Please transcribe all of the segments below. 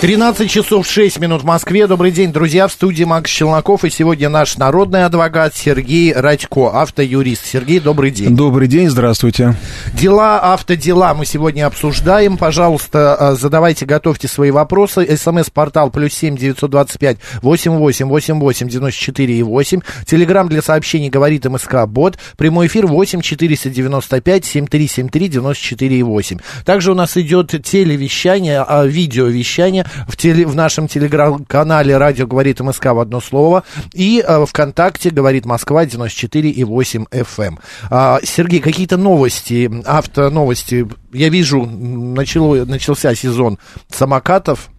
13 часов 6 минут в Москве. Добрый день, друзья. В студии Макс Челноков. И сегодня наш народный адвокат Сергей Радько, автоюрист. Сергей, добрый день. Добрый день, здравствуйте. Дела, автодела мы сегодня обсуждаем. Пожалуйста, а, задавайте, готовьте свои вопросы. СМС-портал плюс семь девятьсот двадцать пять восемь восемь восемь восемь девяносто четыре и восемь. Телеграмм для сообщений говорит МСК Бот. Прямой эфир восемь четыреста девяносто пять семь три семь три девяносто четыре и восемь. Также у нас идет телевещание, а, видеовещание в, теле, в нашем телеграм-канале «Радио говорит МСК» в одно слово. И э, ВКонтакте «Говорит Москва» 94,8 FM. А, Сергей, какие-то новости, автоновости? Я вижу, начало, начался сезон самокатов.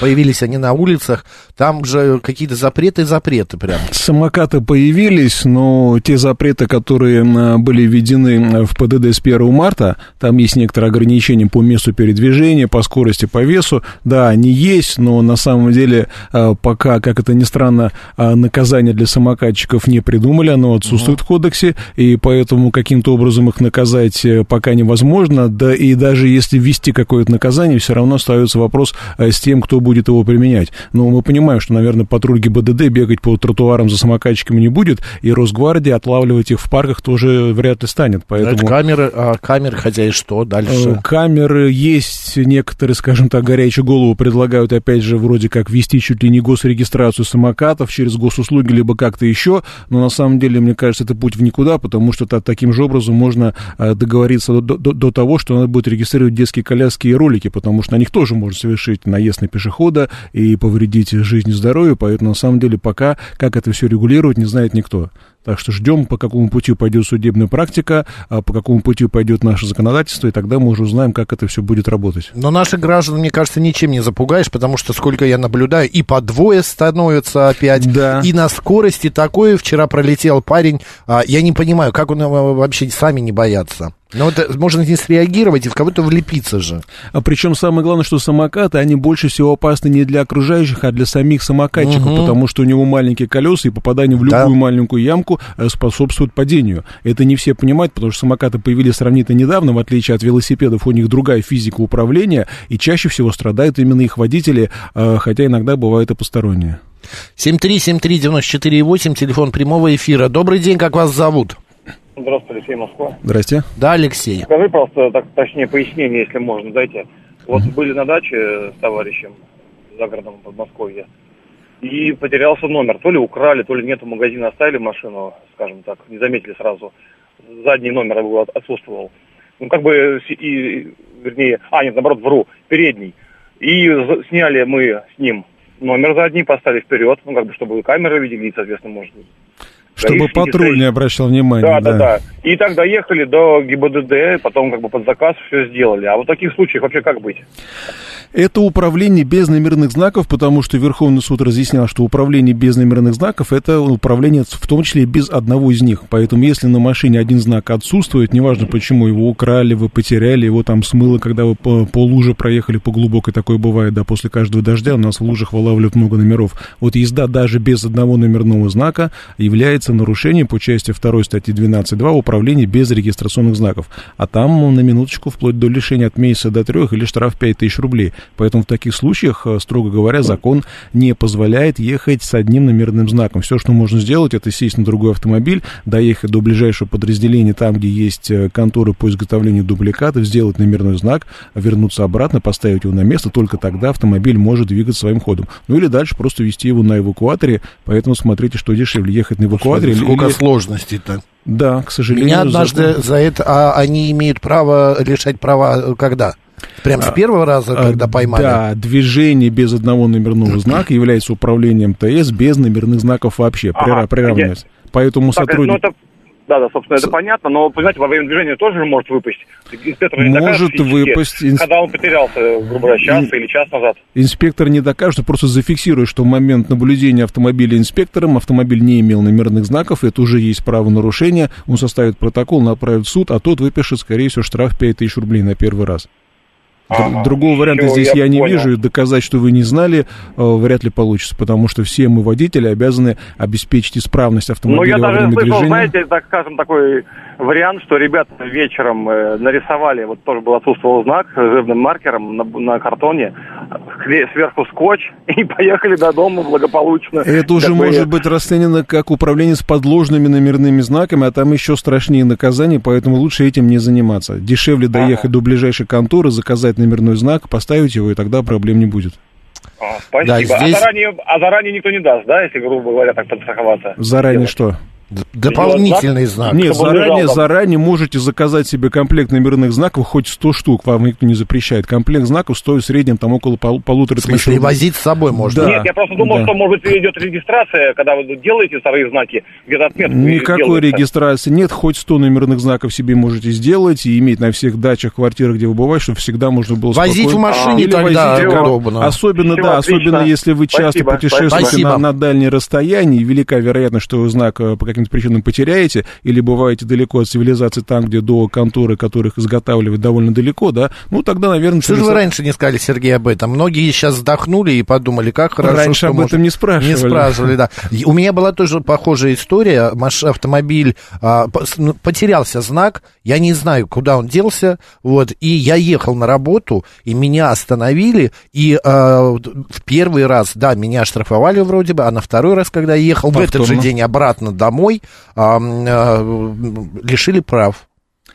Появились они на улицах. Там же какие-то запреты, запреты прям. Самокаты появились, но те запреты, которые были введены в ПДД с 1 марта, там есть некоторые ограничения по месту передвижения, по скорости, по весу. Да, они есть, но на самом деле а, пока, как это ни странно, а, наказание для самокатчиков не придумали, оно отсутствует угу. в кодексе, и поэтому каким-то образом их наказать э, пока невозможно. Да и даже если ввести какое-то наказание, все равно остается вопрос э, с тем, кто будет его применять. Но мы понимаем, что, наверное, патруль ГИБДД бегать по тротуарам за самокатчиками не будет, и Росгвардия отлавливать их в парках тоже вряд ли станет. Поэтому... Это камеры, а камеры, хотя и что дальше? Э, камеры есть, некоторые, скажем так, горячую голову предлагают, опять же, вроде как вести чуть ли не госрегистрацию самокатов через госуслуги, либо как-то еще, но на самом деле, мне кажется, это путь в никуда, потому что таким же образом можно э, договориться до, до, до того, что надо будет регистрировать детские коляски и ролики, потому что на них тоже можно совершить наезд на пешехода и повредить жизнь жизни, здоровью, поэтому на самом деле пока как это все регулировать не знает никто. Так что ждем, по какому пути пойдет судебная практика, а по какому пути пойдет наше законодательство, и тогда мы уже узнаем, как это все будет работать. Но наших граждан, мне кажется, ничем не запугаешь, потому что, сколько я наблюдаю, и по двое становятся опять, да. и на скорости такое. Вчера пролетел парень, а, я не понимаю, как он вообще сами не боятся. Но это можно не среагировать и в кого-то влепиться же. А причем самое главное, что самокаты, они больше всего опасны не для окружающих, а для самих самокатчиков, угу. потому что у него маленькие колеса, и попадание в любую да. маленькую ямку э, способствует падению. Это не все понимают, потому что самокаты появились сравнительно недавно, в отличие от велосипедов, у них другая физика управления, и чаще всего страдают именно их водители, э, хотя иногда бывают и посторонние. 7373948, телефон прямого эфира. Добрый день, как вас зовут? Здравствуйте, Алексей Москва. Здрасте. Да, Алексей. Скажи просто, так, точнее, пояснение, если можно, дайте. Вот mm-hmm. были на даче с товарищем за городом Подмосковья, и потерялся номер. То ли украли, то ли нет, в магазине оставили машину, скажем так, не заметили сразу. Задний номер отсутствовал. Ну, как бы, и, вернее, а, нет, наоборот, вру, передний. И сняли мы с ним номер задний, поставили вперед, ну, как бы, чтобы камеры видели, соответственно, может быть. Чтобы патруль не обращал внимания. Да, да, да, да. И так доехали до ГИБДД, потом как бы под заказ все сделали. А вот в таких случаях вообще как быть? Это управление без номерных знаков, потому что Верховный суд разъяснял, что управление без номерных знаков – это управление в том числе без одного из них. Поэтому если на машине один знак отсутствует, неважно почему, его украли, вы потеряли, его там смыло, когда вы по, по луже проехали по глубокой, такое бывает, да, после каждого дождя у нас в лужах вылавливают много номеров. Вот езда даже без одного номерного знака является нарушением по части 2 статьи 12.2 управление без регистрационных знаков. А там на минуточку вплоть до лишения от месяца до трех или штраф 5000 рублей. Поэтому в таких случаях, э, строго говоря, закон не позволяет ехать с одним номерным знаком. Все, что можно сделать, это сесть на другой автомобиль, доехать до ближайшего подразделения, там, где есть э, конторы по изготовлению дубликатов, сделать номерной знак, вернуться обратно, поставить его на место, только тогда автомобиль может двигаться своим ходом. Ну или дальше просто вести его на эвакуаторе, поэтому смотрите, что дешевле, ехать на эвакуаторе. Сколько или... сложностей-то? Да, к сожалению. Меня однажды за, за это, а они имеют право лишать права э, когда? Прям с первого раза, а, когда поймали? Да, движение без одного номерного знака является управлением ТС без номерных знаков вообще, ага, приравнивается. Поэтому так, сотрудник... Ну, это Да, да, собственно, это понятно, но, понимаете, во время движения тоже может выпасть. Инспектор не Может докажет выпасть. физически, Когда он потерялся, грубо говоря, час или час назад. Инспектор не докажет, просто зафиксирует, что в момент наблюдения автомобиля инспектором автомобиль не имел номерных знаков, это уже есть правонарушение, он составит протокол, направит в суд, а тот выпишет, скорее всего, штраф 5000 рублей на первый раз. Ага, Другого варианта всё, здесь я, я не понял. вижу, и доказать, что вы не знали, э, вряд ли получится, потому что все мы, водители, обязаны обеспечить исправность Ну, автомобиля я во даже время слышал, движения. знаете, так скажем, такой вариант, что ребята вечером э, нарисовали, вот тоже был отсутствовал знак жирным маркером на, на картоне, сверху скотч, и поехали до дома благополучно. Это уже бы, может быть расценено как управление с подложными номерными знаками, а там еще страшнее наказания, поэтому лучше этим не заниматься. Дешевле доехать до ближайшей конторы, заказать номерной знак, поставить его, и тогда проблем не будет. а, спасибо. Да, здесь- а, заранее, а заранее никто не даст, да, если, грубо говоря, так подстраховаться? Заранее Сделать? что? Дополнительный знак. Нет, заранее, заранее можете заказать себе комплект номерных знаков, хоть 100 штук, вам никто не запрещает. Комплект знаков стоит в среднем там около пол- полутора В тысяч рублей. возить с собой можно. Да. Нет, я просто думал, да. что, может быть, идет регистрация, когда вы делаете вторые знаки, где-то отметку Никакой делается. регистрации нет, хоть 100 номерных знаков себе можете сделать и иметь на всех дачах, квартирах, где вы бываете, чтобы всегда можно было Возить в спокойно- машине Или тогда возить, да. удобно. Особенно, Всё, да, отлично. особенно если вы часто Спасибо, путешествуете спасибо. на, на дальние расстояния, и велика вероятность, что знак э, по каким-то причинам потеряете, или бываете далеко от цивилизации, там, где до конторы, которых изготавливают довольно далеко, да, ну тогда, наверное... Что же вы раньше не сказали, Сергей, об этом? Многие сейчас вздохнули и подумали, как хорошо, Раньше об может- этом не спрашивали. Не спрашивали, да. У меня была тоже похожая история. Автомобиль а, ну, потерялся знак, я не знаю, куда он делся, вот, и я ехал на работу, и меня остановили, и а, в первый раз, да, меня оштрафовали вроде бы, а на второй раз, когда я ехал в этот же Повторно. день обратно домой, м, а, лишили прав.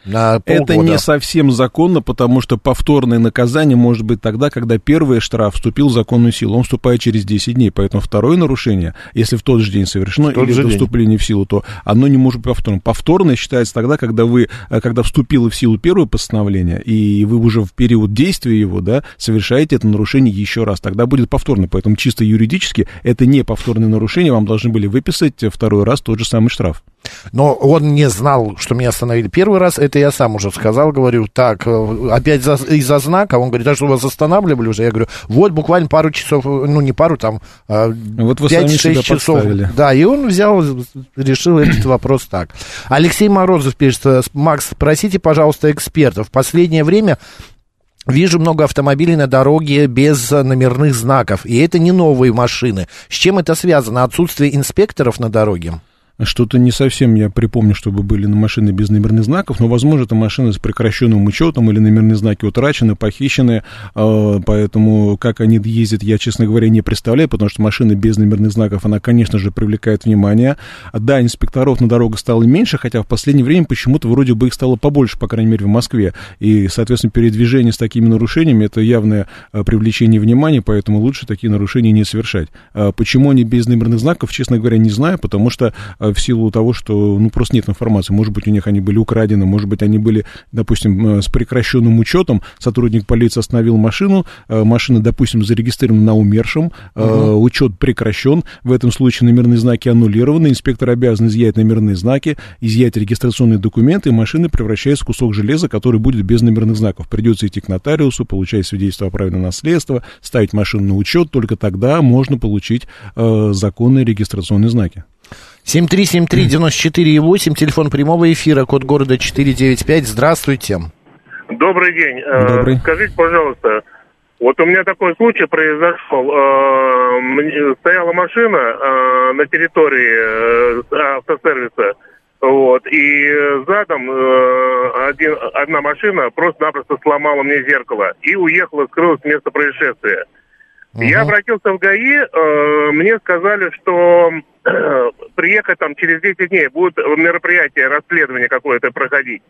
На Это не совсем законно, потому что повторное наказание может быть тогда, когда первый штраф вступил в законную силу. Он вступает через 10 дней. Поэтому второе нарушение, если в тот же день совершено или до вступления в силу, то оно не может быть повторным. Повторное считается тогда, когда вы, э, когда вступило в силу первое постановление, и вы уже в период действия его, да, совершаете это нарушение еще раз. Тогда будет повторно. Поэтому чисто юридически это не повторное нарушение. Вам должны были выписать второй раз тот же самый штраф. Но он не знал, что меня остановили первый раз. Это я сам уже сказал, говорю, так, э, опять за- из-за знака. Он говорит, а что вас останавливали уже? Я говорю, вот буквально пару часов, ну не пару, там, а, Вот вы сами 5-6 себя часов. подставили. Да, и он взял, решил этот вопрос так. Алексей Морозов пишет, э, Макс, спросите, пожалуйста, экспертов. В последнее время Вижу много автомобилей на дороге без номерных знаков, и это не новые машины. С чем это связано? Отсутствие инспекторов на дороге? Что-то не совсем я припомню, чтобы были на машины без номерных знаков, но, возможно, это машины с прекращенным учетом или номерные знаки утрачены, похищены, э, поэтому как они ездят, я, честно говоря, не представляю, потому что машина без номерных знаков, она, конечно же, привлекает внимание. Да, инспекторов на дорогах стало меньше, хотя в последнее время почему-то вроде бы их стало побольше, по крайней мере, в Москве, и, соответственно, передвижение с такими нарушениями, это явное э, привлечение внимания, поэтому лучше такие нарушения не совершать. А Почему они без номерных знаков, честно говоря, не знаю, потому что в силу того, что, ну, просто нет информации. Может быть, у них они были украдены, может быть, они были, допустим, э, с прекращенным учетом. Сотрудник полиции остановил машину, э, машина, допустим, зарегистрирована на умершем, э, учет прекращен. В этом случае номерные знаки аннулированы. Инспектор обязан изъять номерные знаки, изъять регистрационные документы, и машина превращается в кусок железа, который будет без номерных знаков. Придется идти к нотариусу, получать свидетельство о праве на наследство, ставить машину на учет. Только тогда можно получить э, законные регистрационные знаки. 7373948, телефон прямого эфира, код города 495. Здравствуйте. Добрый день. Э, Добрый. Скажите, пожалуйста, вот у меня такой случай произошел. Э, мне- Стояла машина э, на территории автосервиса, вот, и задом один, одна машина просто-напросто сломала мне зеркало и уехала, скрылась с места происшествия. Я обратился в ГАИ, мне сказали, что приехать там через 10 дней, будет мероприятие, расследование какое-то проходить.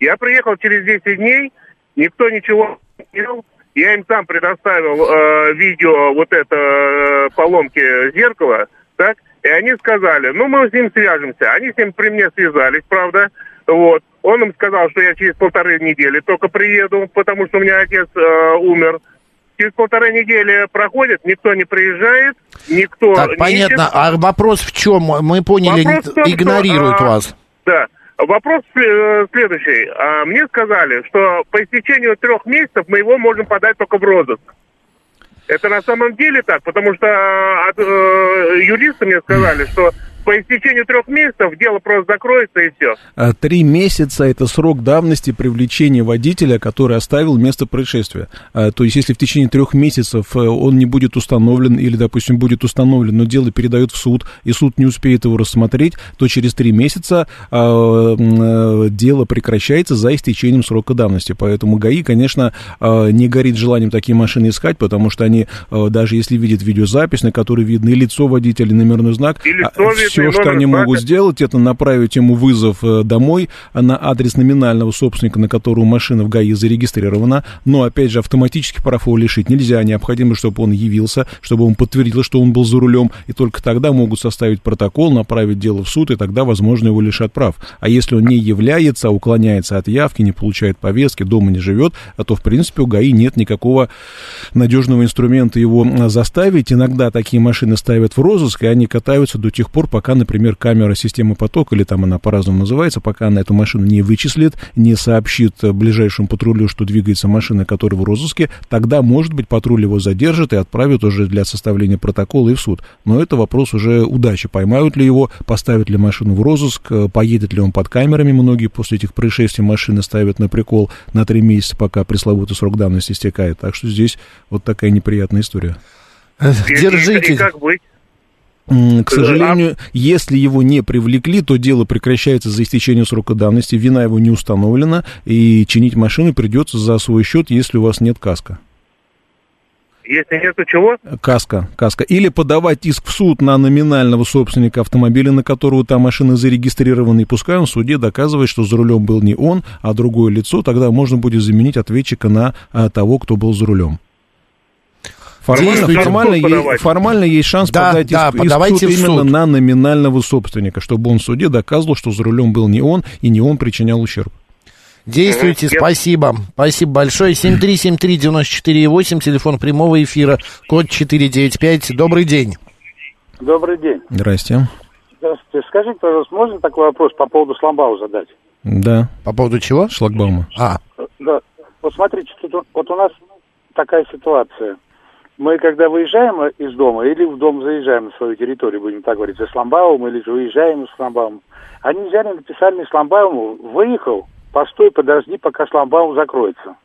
Я приехал через 10 дней, никто ничего не делал. Я им сам предоставил э, видео вот это э, поломки зеркала, так, и они сказали, ну мы с ним свяжемся. Они с ним при мне связались, правда, вот. Он им сказал, что я через полторы недели только приеду, потому что у меня отец э, умер. Через полторы недели проходит, никто не приезжает, никто Так, не понятно. ищет. А вопрос в чем? Мы поняли, Вопрос том, что, игнорируют а, вас. Да. Вопрос э, следующий. А, Мне сказали, что по истечению трех месяцев мы его можем подать только в розыск. Это на самом деле так, потому что э, от, э, юристы мне сказали, что по истечению трех месяцев дело просто закроется и все. А Три месяца – это срок давности привлечения водителя, который оставил место происшествия. А, То есть, если в течение трех месяцев э, он не будет установлен или, допустим, будет установлен, но дело передают в суд, и суд не успеет его рассмотреть, то через три месяца а, э, дело прекращается за истечением срока давности. Поэтому ГАИ, конечно, не горит желанием такие машины искать, потому что они, даже если видят видеозапись, на которой видно и лицо водителя, и номерной знак, И лицо все, что они знака. могут сделать, это направить ему вызов э, домой на адрес номинального собственника, на которого машина в ГАИ зарегистрирована. Но, опять же, автоматически прав его лишить нельзя. Необходимо, чтобы он явился, чтобы он подтвердил, что он был за рулем. И только тогда могут составить протокол, направить дело в суд, и тогда, возможно, его лишат прав. А если он не является, а уклоняется от явки, не получает повестки, дома не живет, а то, в принципе, у ГАИ нет никакого надежного инструмента его а, заставить. Иногда такие машины ставят в розыск, и они катаются до тех пор, пока, например, камера системы поток, или там она по-разному называется, пока она эту машину не вычислит, не сообщит э, ближайшему патрулю, что двигается машина, которая в розыске, тогда, может быть, патруль его задержит и отправит уже для составления протокола и в суд. Но это вопрос уже удачи. Поймают ли его, поставят ли машину в розыск, э, поедет ли он под камерами. Многие после этих происшествий машины ставят на прикол на три месяца, пока пресловутый срок давности истекает. Так что здесь вот такая неприятная история. И- И, и Держите. как быть? К сожалению, если его не привлекли, то дело прекращается за истечение срока давности, вина его не установлена, и чинить машину придется за свой счет, если у вас нет каска. Если нету чего? Каска, каска. Или подавать иск в суд на номинального собственника автомобиля, на которого та машина зарегистрирована, и пускай он в суде доказывает, что за рулем был не он, а другое лицо, тогда можно будет заменить ответчика на а, того, кто был за рулем. Формально, формально, подавать. формально есть шанс Да, подать да, иск, иск подавайте в именно суд. на номинального собственника, чтобы он в суде доказывал, что за рулем был не он, и не он причинял ущерб. Действуйте, Мгм. спасибо. Спасибо большое. 7373948, телефон прямого эфира, код 495. Добрый день. Добрый день. Здрасте. Здравствуйте. Скажите, пожалуйста, можно такой вопрос по поводу Сламбау задать? Да, По поводу чего? шлагбаума. А, Да. Вот смотрите, тут, вот у нас такая ситуация. Мы когда выезжаем из дома или в дом заезжаем на свою территорию, будем так говорить, за Шламбаум или же выезжаем из Шламбаума, они взяли, написали на Шламбауму, выехал, постой, подожди, пока Шламбаум закроется.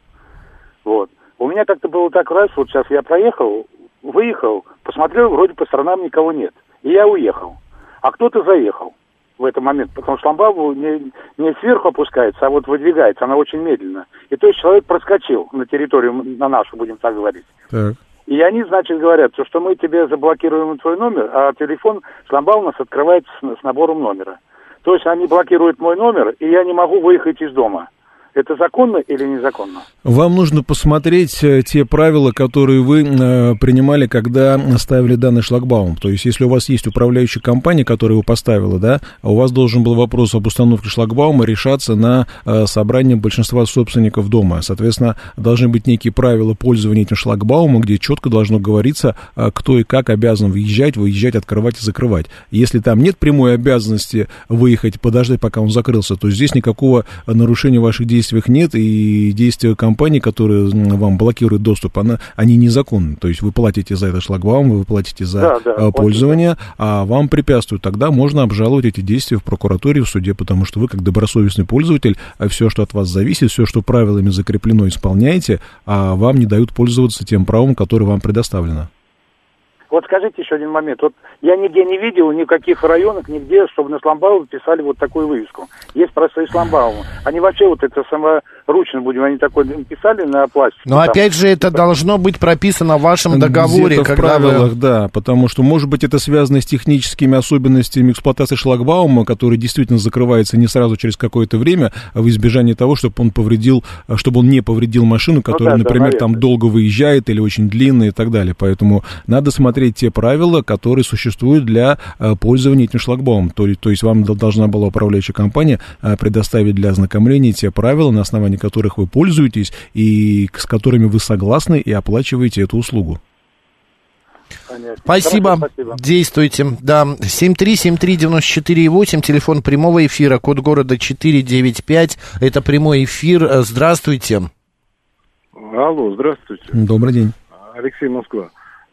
Вот. У меня как-то было так раз, вот сейчас я проехал, выехал, посмотрел, вроде по сторонам никого нет. И я уехал. А кто-то заехал в этот момент, потому что шламбаум не, не сверху опускается, а вот выдвигается, она очень медленно. И то есть человек проскочил на территорию, на нашу, будем так говорить. Так. И они, значит, говорят, что, мы тебе заблокируем твой номер, а телефон шламбаум у нас открывается с набором номера. То есть они блокируют мой номер, и я не могу выехать из дома. Это законно или незаконно? Вам нужно посмотреть э, те правила, которые вы э, принимали, когда ставили данный шлагбаум. То есть, если у вас есть управляющая компания, которая его поставила, да, у вас должен был вопрос об установке шлагбаума решаться на э, собрании большинства собственников дома. Соответственно, должны быть некие правила пользования этим шлагбаумом, где четко должно говориться, кто и как обязан въезжать, выезжать, открывать и закрывать. Если там нет прямой обязанности выехать, подождать, пока он закрылся, то здесь никакого нарушения ваших действий нет, и действия компании, которые вам блокируют доступ, она, они незаконны. То есть вы платите за этот шлагбаум, вы платите за Да, да, э, пользование, а вам препятствуют. Тогда можно обжаловать эти действия в прокуратуре, в суде, потому что вы, как добросовестный пользователь, все, что от вас зависит, все, что правилами закреплено, исполняете, а вам не дают пользоваться тем правом, которое вам предоставлено. Вот скажите еще один момент. Вот я нигде не видел, ни в каких районах, нигде, чтобы на шламбаум писали вот такую вывеску. Есть просто и шламбаум. Они вообще вот это саморучно будем, они такой писали на пластике. но там. опять же, это должно быть прописано в вашем договоре, Где-то в когда вы- правилах, да, потому что, может быть, это связано с техническими особенностями эксплуатации шлагбаума, который действительно закрывается не сразу через какое-то время, а в избежание того, чтобы он повредил, а, чтобы он не повредил машину, которая, да, да, например, там наверное. долго выезжает или очень длинная и так далее. Поэтому надо смотреть те правила, которые существуют для а, пользования этим шлагбаумом. То, то есть вам должна была управляющая компания а, предоставить для ознакомления те правила, на основании которых вы пользуетесь и с которыми вы согласны и оплачиваете эту услугу. Понятно. Спасибо. Хорошо, спасибо. Действуйте. Да, 7373948, телефон прямого эфира, код города 495. Это прямой эфир. Э, Здравствуйте. Алло, здравствуйте. Добрый день. Алексей Москва.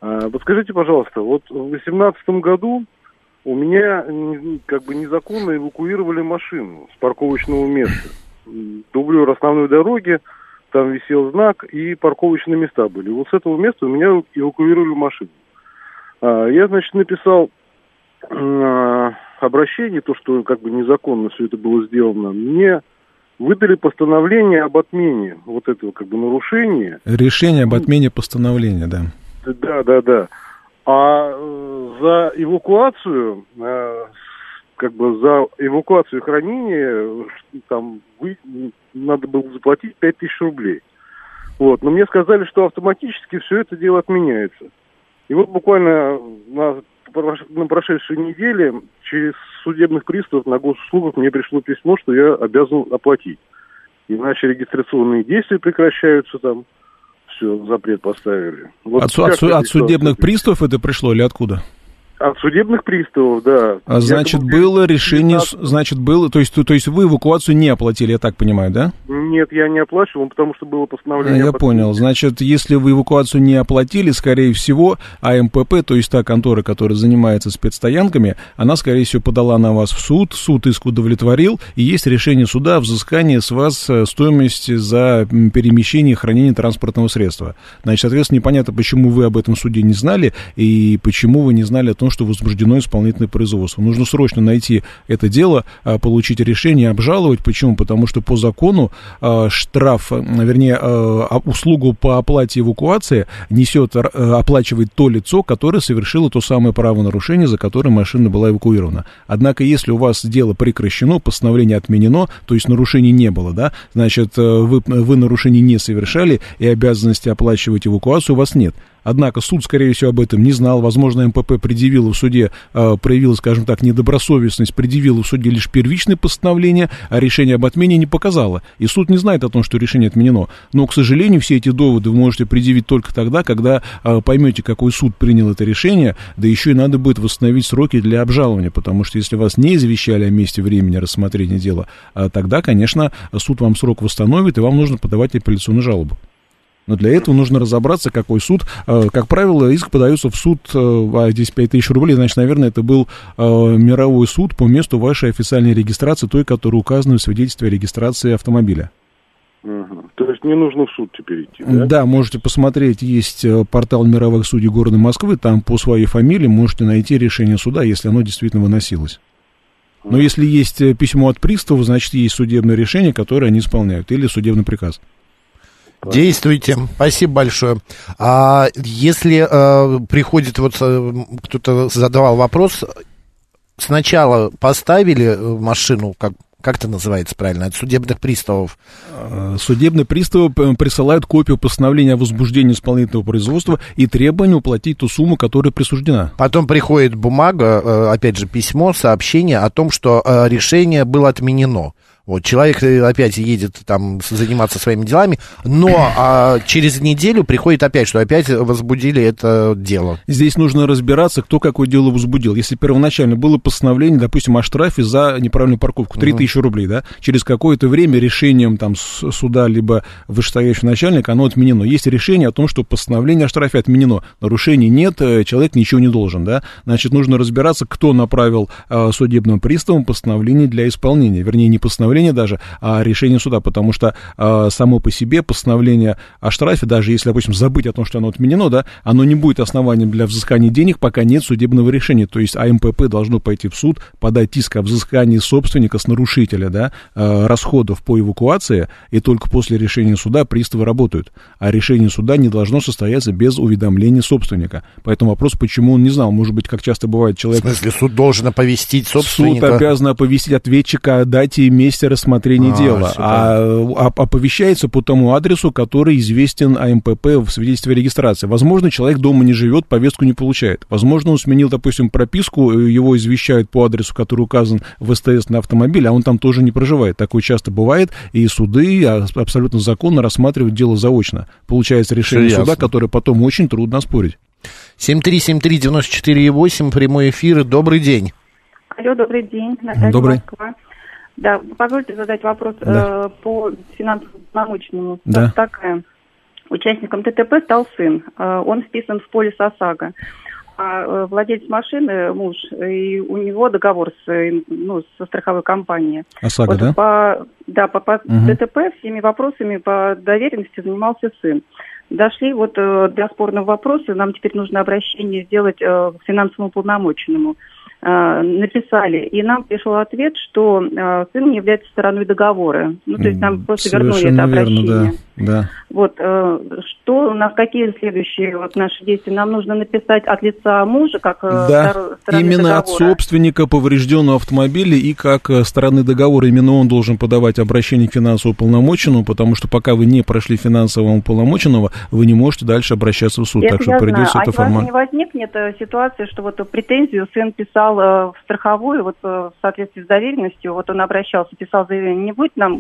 А, Подскажите, пожалуйста, вот в 2018 году у меня как бы незаконно эвакуировали машину с парковочного места. Дублер основной дороги, там висел знак и парковочные места были. Вот с этого места у меня эвакуировали машину. А, Я, значит, написал м, обращение, то, что как бы незаконно все это было сделано. Мне выдали постановление об отмене вот этого как бы нарушения. Решение об отмене постановления, да. Да, да, да. А э, за эвакуацию, э, как бы за эвакуацию и хранение, э, там вы, надо было заплатить 5000 рублей. Вот. Но мне сказали, что автоматически все это дело отменяется. И вот буквально на, на прошедшей неделе через судебных приставов на госуслугах мне пришло письмо, что я обязан оплатить. Иначе регистрационные действия прекращаются там. Все, запрет поставили. Вот От, от от судебных приставов это пришло или откуда? От судебных приставов, да. А, значит, Якобы было решение, с- 19 значит, было, то есть, то, то есть вы эвакуацию не оплатили, я так понимаю, да? Нет, я не оплачивал, потому что было А, постановление. Я об понял. Значит, если вы эвакуацию не оплатили, скорее всего, АМПП, то есть та контора, которая занимается спецстоянками, она, скорее всего, подала на вас в суд, суд иск удовлетворил, и есть решение суда о взыскании с вас э, стоимости за перемещение и хранение транспортного средства. Значит, соответственно, непонятно, почему вы об этом суде не знали, и почему вы не знали о том, что возбуждено исполнительное производство. Нужно срочно найти это дело, а, получить решение, обжаловать. Почему? Потому что по закону а, штраф, э, вернее, а, услугу по оплате эвакуации несет, э, оплачивает то лицо, которое совершило то самое правонарушение, за которое машина была эвакуирована. Однако, если у вас дело прекращено, постановление отменено, то есть нарушений не было, да, значит, э, вы, вы нарушений не совершали, и обязанности оплачивать эвакуацию у вас нет. Однако суд, скорее всего, об этом не знал. Возможно, МПП предъявила в суде, э, проявила, скажем так, недобросовестность, предъявила в суде лишь первичное постановление, а решение об отмене не показало. И суд не знает о том, что решение отменено. Но, к сожалению, все эти доводы вы можете предъявить только тогда, когда э, поймете, какой суд принял это решение, да еще и надо будет восстановить сроки для обжалования, потому что если вас не извещали о месте времени рассмотрения дела, а тогда, конечно, суд вам срок восстановит, и вам нужно подавать апелляционную жалобу. Но для этого нужно разобраться, какой суд. Э, Как правило, иск подается в суд, э, а здесь 5000 рублей, значит, наверное, это был э, мировой суд по месту вашей официальной регистрации, той, которая указана в свидетельстве о регистрации автомобиля. Мгм. То есть не нужно в суд теперь идти, да? Да, можете посмотреть, есть портал мировых судей города Москвы, там по своей фамилии можете найти решение суда, если оно действительно выносилось. Но если есть письмо от пристава, значит, есть судебное решение, которое они исполняют, или судебный приказ. Действуйте. Спасибо большое. А если э, приходит, вот э, кто-то задавал вопрос, сначала поставили э, машину, как, как это называется правильно, от судебных приставов, Э, Судебные приставы присылают копию постановления о возбуждении исполнительного производства и требование уплатить ту сумму, которая присуждена. потом приходит бумага, опять же, письмо, сообщение о том, что решение было отменено. Вот, человек э, опять едет там заниматься своими делами, но а, через неделю приходит опять, что опять возбудили это дело. Здесь нужно разбираться, кто какое дело возбудил. Если первоначально было постановление, допустим, о штрафе за неправильную парковку, 3000 рублей, да, через какое-то время решением там суда либо вышестоящего начальника оно отменено. Есть решение о том, что постановление о штрафе отменено. Нарушений нет, э, человек ничего не должен, да. Значит, нужно разбираться, кто направил э, судебным приставам постановление для исполнения. Вернее, не постановление даже, а решение суда, потому что э, само по себе постановление о штрафе, даже если, допустим, забыть о том, что оно отменено, да, оно не будет основанием для взыскания денег, пока нет судебного решения. То есть АМПП должно пойти в суд, подать иск о взыскании собственника с нарушителя, да, э, расходов по эвакуации, и только после решения суда приставы работают. А решение суда не должно состояться без уведомления собственника. Поэтому вопрос, почему он не знал. Может быть, как часто бывает, В человек смысле, суд должен оповестить Суд собственника. обязан оповестить ответчика о дате и месте рассмотрения А, дела, а оп- оповещается по тому адресу, который известен АМПП в свидетельстве о регистрации. Возможно, человек дома не живет, повестку не получает. Возможно, он сменил, допустим, прописку, э, его извещают по адресу, который указан в СТС на автомобиле, а он там тоже не проживает. Такое часто бывает, и суды а, абсолютно законно рассматривают дело заочно. Получается решение суда, ясно. которое потом очень трудно оспорить. 7373948, прямой эфир, добрый день. Алло, добрый день. Наталья Добрый. Москва. Да, позвольте задать вопрос Да. э, по финансово-полномочному. Да. Такая. Участником ТТП стал сын. Э, он вписан в полис ОСАГО. А э, владелец машины, муж, и у него договор с, э, ну, со страховой компанией. ОСАГО, Вот да? По, да, по, по Мгм. ДТП всеми вопросами по доверенности занимался сын. Дошли вот э, до спорного вопроса, нам теперь нужно обращение сделать э, к финансовому полномоченному. Э, написали, и нам пришел ответ, что э, сын не является стороной договора. Ну, то есть нам просто вернули это Совершенно обращение. верно, да. Да. Вот, э, что у нас, какие следующие вот наши действия? Нам нужно написать от лица мужа, как э, Да, стор- стороны именно от договора. собственника поврежденного автомобиля и как э, стороны договора, именно он должен подавать обращение к финансовому полномоченному, потому что пока вы не прошли финансового полномоченного, вы не можете дальше обращаться в суд. Это так что придется знаю. это а формально. не возникнет ситуация, что вот претензию сын писал в страховую, вот в соответствии с доверенностью, вот он обращался, писал заявление, не будет нам,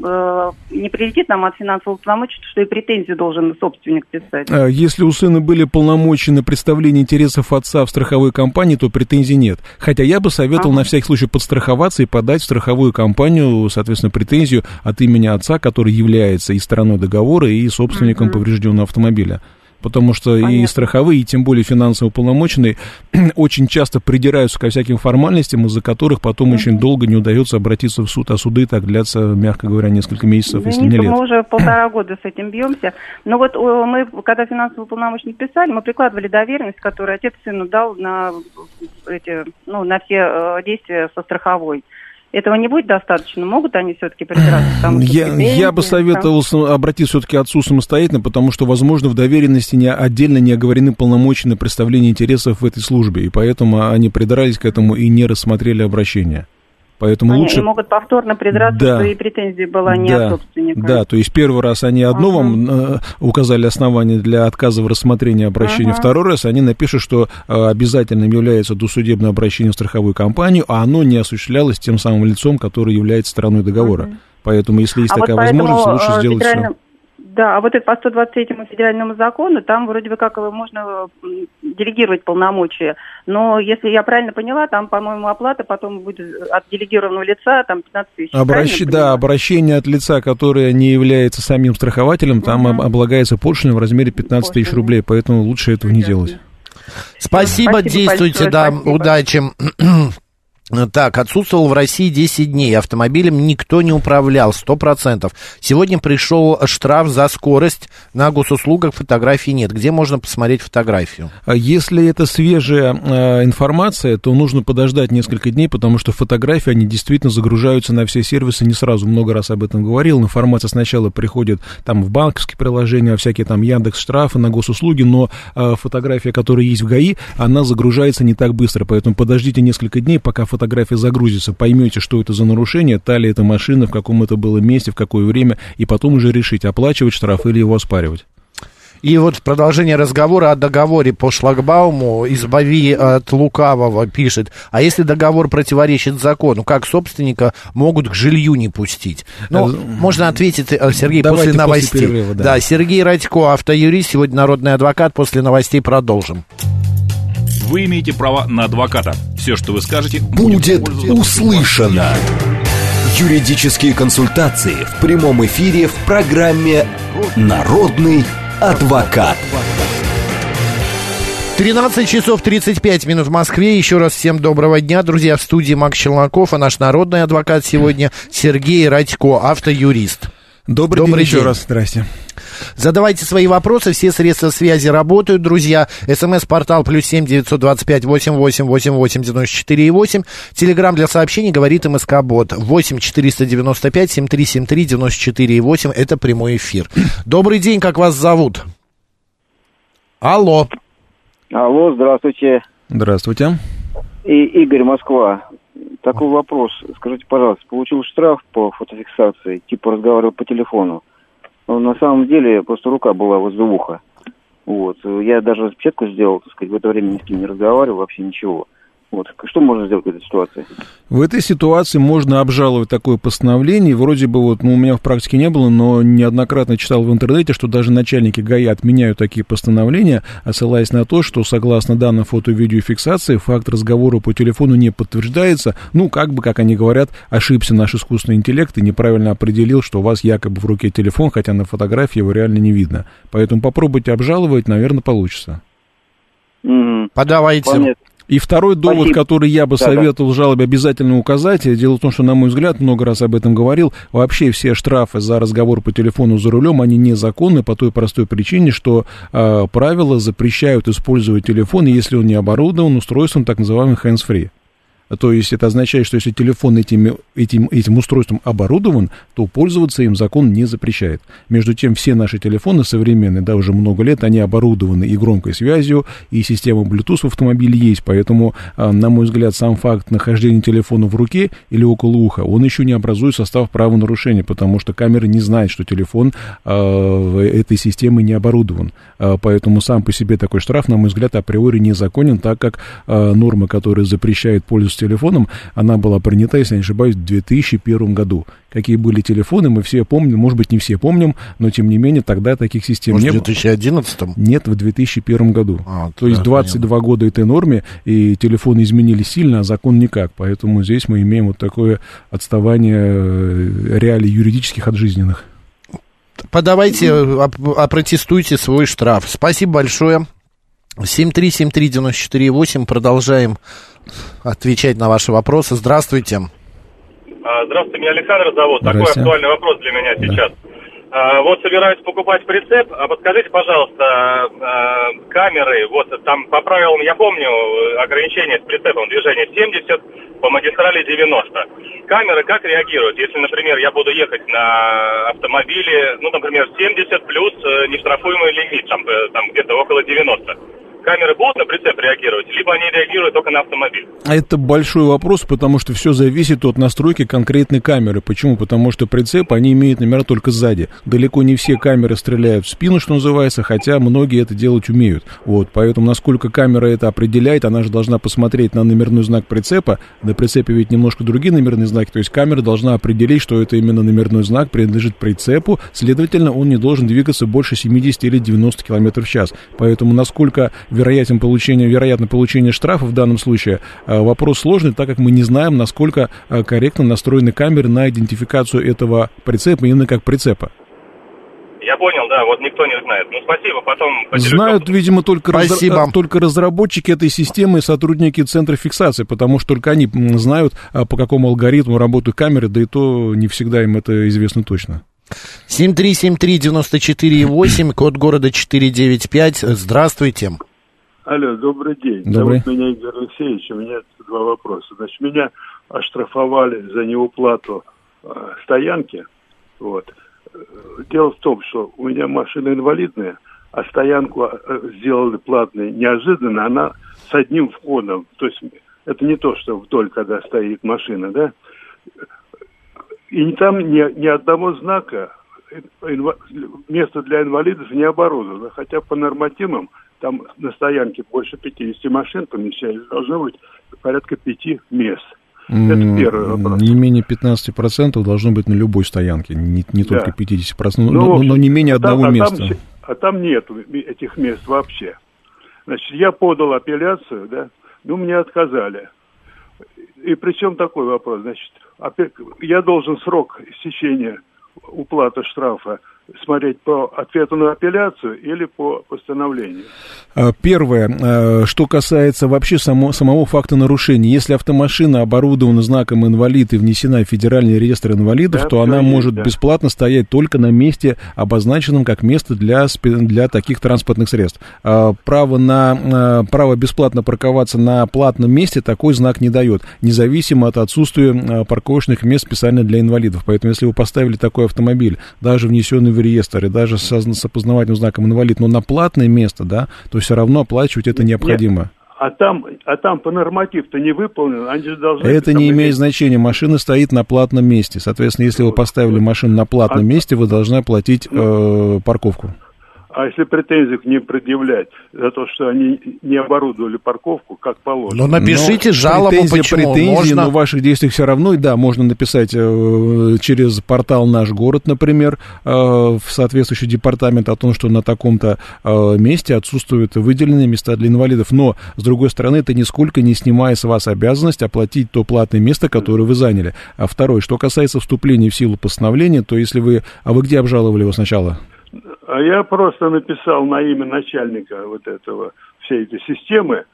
не прилетит нам от финансового полномочия, что и претензию должен собственник писать. А, Если у сына были полномочия на представление интересов отца в страховой компании, то претензий нет. Хотя я бы советовал Ага. на всякий случай подстраховаться и подать в страховую компанию, соответственно, претензию от имени отца, который является и стороной договора, и собственником Мгм. поврежденного автомобиля. Потому что и Понятно. страховые, и тем более финансово полномоченные очень часто придираются ко всяким формальностям, из-за которых потом очень долго не удается обратиться в суд, а суды так длятся, мягко говоря, несколько месяцев, если не Извините, лет. мы уже полтора года с этим бьемся. Но вот э, мы, когда финансовый полномочник писали, мы прикладывали доверенность, которую отец сыну дал на эти, ну, на все э, действия со страховой. Этого не будет достаточно? Могут они все-таки придраться? к тому, что Я, претензии, я бы там? советовал с- обратиться все-таки отцу самостоятельно, потому что, возможно, в доверенности не, отдельно не оговорены полномочия на представление интересов в этой службе, и поэтому они придрались к этому и не рассмотрели обращение. Поэтому Они лучше... могут повторно придраться, Да. что и претензия была не да, от собственника. да, то есть первый раз они одно вам э, указали основание для отказа в рассмотрении обращения, Ага. второй раз они напишут, что э, обязательным является досудебное обращение в страховую компанию, а оно не осуществлялось тем самым лицом, который является стороной договора. Поэтому, если есть А вот такая поэтому, возможность, лучше э, сделать все. Да, а вот это по 123 федеральному закону, там вроде бы как его можно делегировать полномочия. Но если я правильно поняла, там, по-моему, оплата потом будет от делегированного лица, там 15 тысяч. Обращ... Да, обращение от лица, которое не является самим страхователем, там об- облагается пошлиной в размере 15 тысяч рублей, поэтому лучше этого не делать. Спасибо, Спасибо действуйте, большое, да, спасибо. удачи. Так, отсутствовал в России 10 дней, автомобилем никто не управлял, 100%. Сегодня пришел штраф за скорость, на госуслугах фотографий нет. Где можно посмотреть фотографию? А Если это свежая э, информация, то нужно подождать несколько дней, потому что фотографии, они действительно загружаются на все сервисы не сразу. Много раз об этом говорил. Информация сначала приходит там в банковские приложения, всякие там Яндекс штрафы на госуслуги, но э, фотография, которая есть в ГАИ, она загружается не так быстро. Поэтому подождите несколько дней, пока фотография загрузится, поймете, что это за нарушение, та ли это машина, в каком это было месте, в какое время, и потом уже решить, оплачивать штраф или его оспаривать. И вот продолжение разговора о договоре по шлагбауму «Избави от лукавого» пишет, а если договор противоречит закону, как собственника могут к жилью не пустить? Ну, Э, можно ответить, э, Сергей, давайте после после новостей. перерыва, да. Сергей Радько, автоюрист, сегодня народный адвокат, после новостей продолжим. Вы имеете право на адвоката. Все, что вы скажете, Будет пользоваться услышано. Юридические консультации в прямом эфире в программе «Народный адвокат». 13 часов 35 минут в Москве. Еще раз всем доброго дня. Друзья, в студии Макс Челноков, а наш народный адвокат сегодня Сергей Радько, автоюрист. Добрый, Добрый день еще день. раз, здрасте. Задавайте свои вопросы, все средства связи работают, друзья. СМС-портал плюс семь девятьсот двадцать пять восемь восемь восемь восемь девяносто четыре и восемь. Телеграмм для сообщений говорит МСК Бот восемь четыреста девяносто пять семь три семь три девяносто четыре и восемь. Это прямой эфир. Добрый день, как вас зовут? Алло. Алло, здравствуйте. Здравствуйте. И Игорь, Москва. Такой вопрос. Скажите, пожалуйста, получил штраф по фотофиксации, типа разговаривал по телефону. Но на самом деле просто рука была возле уха. Вот. Я даже распечатку сделал, так сказать, в это время ни с кем не разговаривал, вообще ничего. Вот. Что можно сделать в этой ситуации? В этой ситуации можно обжаловать такое постановление. Вроде бы вот, ну, у меня в практике не было, но неоднократно читал в интернете, что даже начальники ГАИ отменяют такие постановления, ссылаясь на то, что согласно данным фото-видеофиксации факт разговора по телефону не подтверждается. Ну, как бы, как они говорят, ошибся наш искусственный интеллект и неправильно определил, что у вас якобы в руке телефон, хотя на фотографии его реально не видно. Поэтому попробуйте обжаловать, наверное, получится. Подавайте. Вполне- И второй довод, Спасибо. который я бы Да-да. советовал в жалобе обязательно указать, дело в том, что, на мой взгляд, много раз об этом говорил, вообще все штрафы за разговор по телефону за рулем, они незаконны по той простой причине, что э, правила запрещают использовать телефон, если он не оборудован устройством так называемым hands-free. То есть это означает, что если телефон этими, этим, этим устройством оборудован, то пользоваться им закон не запрещает. Между тем, все наши телефоны современные, да, уже много лет, они оборудованы и громкой связью, и система Bluetooth в автомобиле есть. Поэтому, а, на мой взгляд, сам факт нахождения телефона в руке или около уха, он еще не образует состав правонарушения, потому что камера не знает, что телефон а, этой системы не оборудован. А, Поэтому сам по себе такой штраф, на мой взгляд, априори незаконен, так как а, норма, которая запрещает пользоваться телефоном, она была принята, если я не ошибаюсь, в 2001 году. Какие были телефоны, мы все помним, может быть, не все помним, но тем не менее тогда таких систем Может, не в было. 2011 Нет, в 2001 году. А, То есть да, 22 года этой норме, и телефоны изменились сильно, а закон никак. Поэтому здесь мы имеем вот такое отставание э, реалий юридических от жизненных. Подавайте, э, оп- опротестуйте свой штраф. Спасибо большое. 7373948. Продолжаем отвечать на ваши вопросы. Здравствуйте. А, Здравствуйте, меня Александр зовут. Такой актуальный вопрос для меня сейчас. А, Вот собираюсь покупать прицеп, а подскажите, пожалуйста, а, камеры, вот там по правилам, я помню, ограничение с прицепом движения 70, по магистрали 90. Камеры как реагируют, если, например, я буду ехать на автомобиле, ну, например, 70 плюс э, нештрафуемый лимит, там, э, там где-то около 90. Камеры будут на прицеп реагировать, либо они реагируют только на автомобиль? Это большой вопрос, потому что все зависит от настройки конкретной камеры. Почему? Потому что прицеп, они имеют номера только сзади. Далеко не все камеры стреляют в спину, что называется, хотя многие это делать умеют. Вот, поэтому насколько камера это определяет, она же должна посмотреть на номерной знак прицепа. На прицепе ведь немножко другие номерные знаки, то есть камера должна определить, что это именно номерной знак принадлежит прицепу, следовательно, он не должен двигаться больше 70 или 90 км в час. Поэтому насколько вероятен получение, вероятно получение штрафа в данном случае, э, вопрос сложный, так как мы не знаем, насколько э, корректно настроены камеры на идентификацию этого прицепа именно как прицепа. Я понял, да, вот никто не знает. Ну, спасибо, потом Знают, видимо, только, разра- Спасибо. э, только разработчики этой системы и сотрудники центра фиксации, потому что только они знают, а, по какому алгоритму работают камеры, да и то не всегда им это известно точно. 7373948, код города 495. Здравствуйте. Алло, добрый день. Добрый. Зовут меня Игорь Алексеевич, у меня два вопроса. Значит, меня оштрафовали за неуплату э, стоянки. Вот. Э, Дело в том, что у меня машина инвалидная, а стоянку э, сделали платной неожиданно, она с одним входом. То есть это не то, что вдоль, когда стоит машина, да? И там ни, ни одного знака инва- место для инвалидов не оборудовано. Хотя по нормативам там на стоянке больше 50 машин помещается, должно быть порядка пяти мест. Это первый вопрос. Не менее 15% должно быть на любой стоянке, не, не Да. только 50%, но, Ну, но- общем, но не менее а там- одного а места. Там, се- а там нету этих мест вообще. Значит, я подал апелляцию, да, ну, мне отказали. И причем такой вопрос, значит, я должен срок истечения уплаты штрафа смотреть по ответу на апелляцию или по постановлению? А, Первое, а, что касается вообще само, самого факта нарушения. Если автомашина оборудована знаком инвалид и внесена в федеральный реестр инвалидов, Да, то она есть, может да. бесплатно стоять только на месте, обозначенном как место для, для таких транспортных средств. А, Право, на, право бесплатно парковаться на платном месте такой знак не дает, независимо от отсутствия парковочных мест специально для инвалидов. Поэтому если вы поставили такой автомобиль, даже внесенный в реестр и даже со- с опознавательным знаком инвалид, но на платное место, да, то все равно оплачивать это необходимо. А там, а там по норматив-то не выполнено, они же должны... Это не имеет иметь- значения. Машина стоит на платном месте. Соответственно, если вы поставили машину на платном А- месте, вы должны оплатить э, парковку. А если претензий не предъявлять за то, что они не оборудовали парковку, как положено? Ну, напишите Но жалобу, претензии, почему? претензии, Можно... но в ваших действиях все равно, и да, можно написать э, через портал «Наш город», например, э, в соответствующий департамент о том, что на таком-то э, месте отсутствуют выделенные места для инвалидов. Но, с другой стороны, это нисколько не снимая с вас обязанность оплатить то платное место, которое вы заняли. А второе, что касается вступления в силу постановления, то если вы... А вы где обжаловали его сначала? А я просто написал на имя начальника вот этого, всей этой системы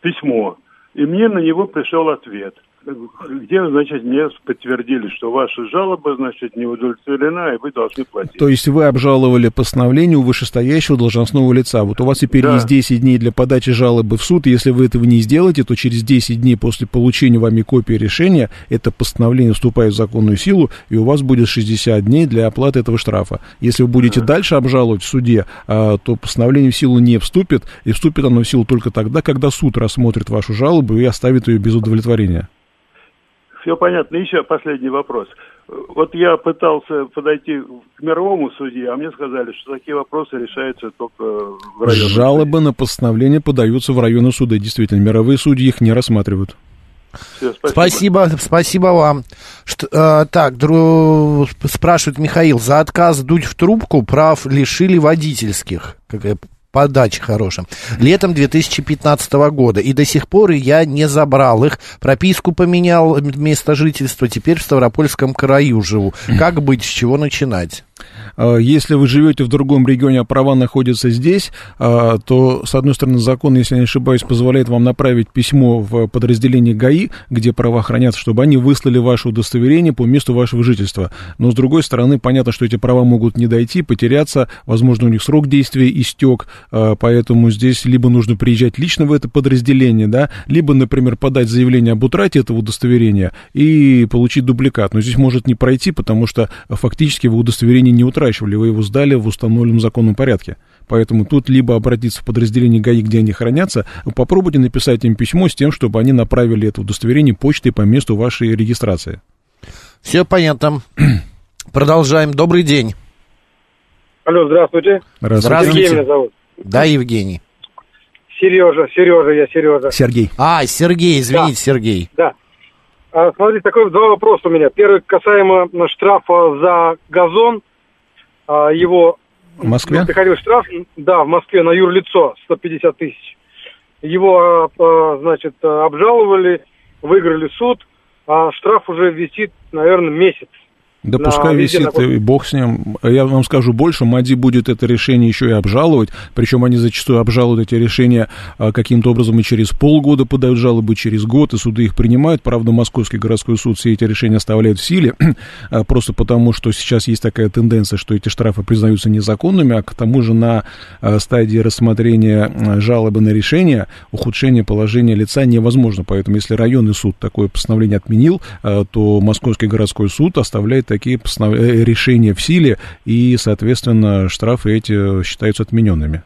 письмо, и мне на него пришел ответ – где, значит, мне подтвердили, что ваша жалоба, значит, не удовлетворена, и вы должны платить. То есть вы обжаловали постановление у вышестоящего должностного лица. Вот у вас теперь Да. есть 10 дней для подачи жалобы в суд, если вы этого не сделаете, то через 10 дней после получения вами копии решения это постановление вступает в законную силу, и у вас будет 60 дней для оплаты этого штрафа. Если вы будете дальше обжаловать в суде, а, то постановление в силу не вступит, и вступит оно в силу только тогда, когда суд рассмотрит вашу жалобу и оставит ее без удовлетворения. Все понятно. Еще последний вопрос. Вот я пытался подойти к мировому судье, а мне сказали, что такие вопросы решаются только в районном Жалобы на постановление подаются в районные суды. Действительно, мировые судьи их не рассматривают. Всё, Спасибо, спасибо вам. Что, э, так, дру- спрашивает Михаил, за отказ дуть в трубку прав лишили водительских. Какая подача хорошая. Летом 2015 года. И до сих пор я не забрал их. Прописку поменял, место жительства. Теперь в Ставропольском краю живу. Как быть, с чего начинать? А, Если вы живете в другом регионе, а права находятся здесь, а, то, с одной стороны, закон, если я не ошибаюсь, позволяет вам направить письмо в подразделение ГАИ, где права хранятся, чтобы они выслали ваше удостоверение по месту вашего жительства. Но, с другой стороны, понятно, что эти права могут не дойти, потеряться, возможно, у них срок действия истек, а, поэтому здесь либо нужно приезжать лично в это подразделение, да, либо, например, подать заявление об утрате этого удостоверения и получить дубликат. Но здесь может не пройти, потому что фактически вы удостоверение не утрачивали, вы его сдали в установленном законном порядке. Поэтому тут либо обратиться в подразделение ГАИ, где они хранятся, попробуйте написать им письмо с тем, чтобы они направили это удостоверение почтой по месту вашей регистрации. Все понятно. Продолжаем. Добрый день. Алло, здравствуйте. Здравствуйте. Сергей меня зовут. Да, Евгений. Сережа, Сережа, я Сережа. Сергей. А, Сергей, извините, Сергей. Да. А, смотрите, такой два вопроса у меня. Первый касаемо штрафа за газон. А, его В Москве? приходил штраф, да, в Москве на юрлицо 150 тысяч. Его, а, а, значит, обжаловали, выиграли суд, а штраф уже висит, наверное, месяц. Да На пускай висит, и бог с ним. Я вам скажу больше, МАДИ будет это решение еще и обжаловать, причем они зачастую обжалуют эти решения а, каким-то образом и через полгода подают жалобы, через год, и суды их принимают. Правда, Московский городской суд все эти решения оставляет в силе, а, просто потому, что сейчас есть такая тенденция, что эти штрафы признаются незаконными, а к тому же на а, стадии рассмотрения жалобы на решение ухудшение положения лица невозможно. Поэтому, если районный суд такое постановление отменил, то Московский городской суд оставляет такие постанов- э, решения в силе, и, соответственно, штрафы эти считаются отмененными.